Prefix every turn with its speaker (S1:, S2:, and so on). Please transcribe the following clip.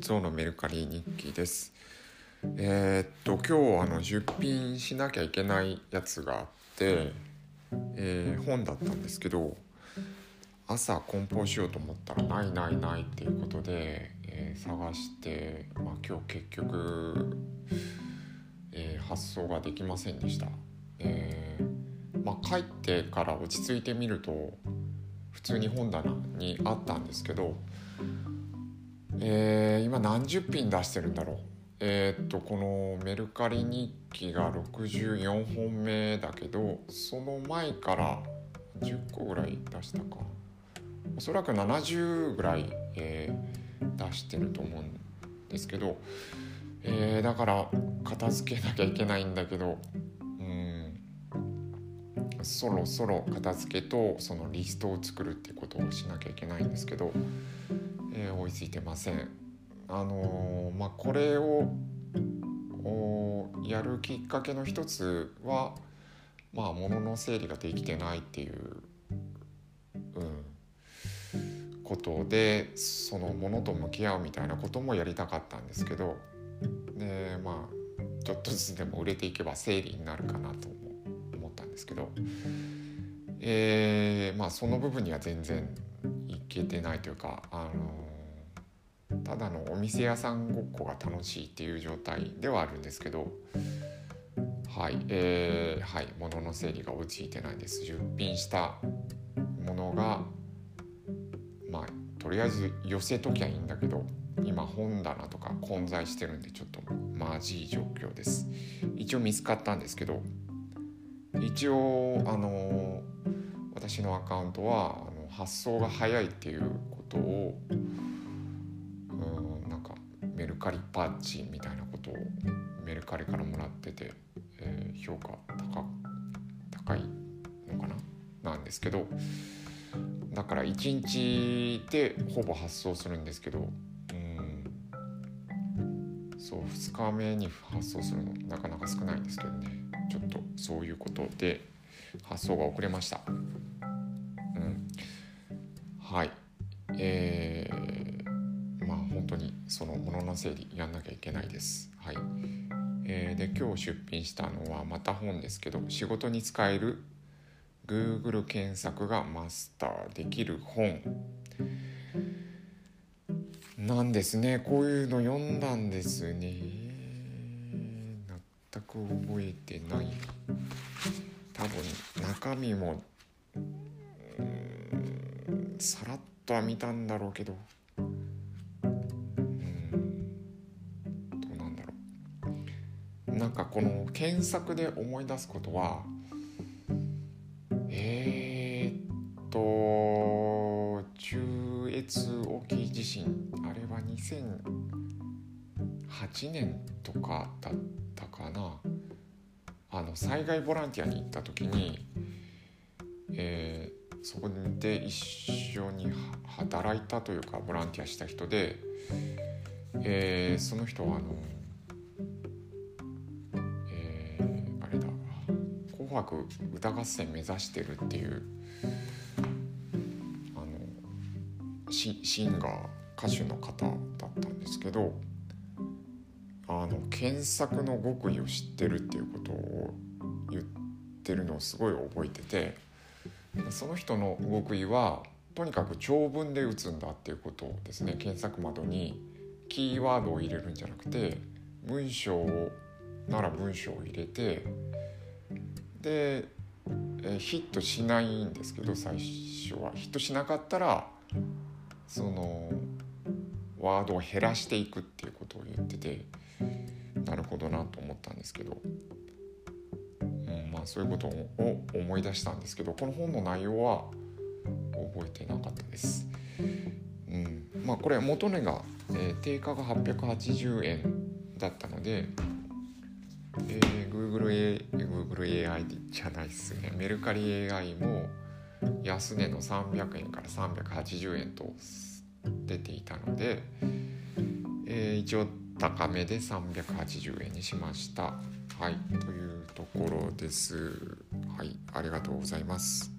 S1: ゾウのメルカリ日記です。えーっと今日あの出品しなきゃいけないやつがあって、えー本だったんですけど朝梱包しようと思ったらないないないっていうことで、えー探して、まあ、今日結局、えー発送ができませんでした。えーまあ、帰ってから落ち着いてみると普通に本棚にあったんですけどえー今何十品出してるんだろう？えーっとこのメルカリ日記が64本目だけどその前から10個ぐらい出したか。おそらく70ぐらい、えー出してると思うんですけど、えーだから片付けなきゃいけないんだけどうんそろそろ片付けとそのリストを作るってことをしなきゃいけないんですけど、えー追いついてません。あのーまあこれをおやるきっかけの一つはまあ物の整理ができてないっていう、うん、ことでそのものと向き合うみたいなこともやりたかったんですけどでまあちょっとずつでも売れていけば整理になるかなとも思ったんですけど、えーまあその部分には全然いけてないというかあのただのお店屋さんごっこが楽しいっていう状態ではあるんですけどはいえー、はい物の整理が追いついてないです。出品したものがまあとりあえず寄せときゃいいんだけど今本棚とか混在してるんでちょっとまじい状況です。一応見つかったんですけど一応あの私のアカウントはあの発送が早いっていうことをメルカリパッチみたいなことをメルカリからもらってて、えー評価高高いのかな？なんですけどだから1日でほぼ発送するんですけどうんそう2日目に発送するのなかなか少ないんですけどね。ちょっとそういうことで発送が遅れました。うん、はい。えー、そのものの整理やんなきゃいけないです。はい。えーで今日出品したのはまた本ですけど仕事に使える Google 検索がマスターできる本。なんですね。こういうの読んだんですね。全く覚えてない。多分中身もさらっとは見たんだろうけど。かこの検索で思い出すことはえー、っと中越沖地震あれは2008年とかだったかな。あの災害ボランティアに行った時に、えーそこで一緒に働いたというかボランティアした人で、えーその人はあの、紅白歌合戦」目指してるっていうあのシンガー歌手の方だったんですけどあの検索の極意を知ってるっていうことを言ってるのをすごい覚えててその人の極意はとにかく長文で打つんだっていうことですね。検索窓にキーワードを入れるんじゃなくて文章をなら文章を入れてで、えヒットしないんですけど最初はヒットしなかったらそのワードを減らしていくっていうことを言っててなるほどなと思ったんですけど、うん、まあそういうことを思い出したんですけどこの本の内容は覚えてなかったです。うん、まあこれ元値が、えー定価が880円だったので、えー Google, A Google AI じゃないっすねメルカリ AI も安値の300円から380円と出ていたので、えー一応高めで380円にしました。はいというところです。はいありがとうございます。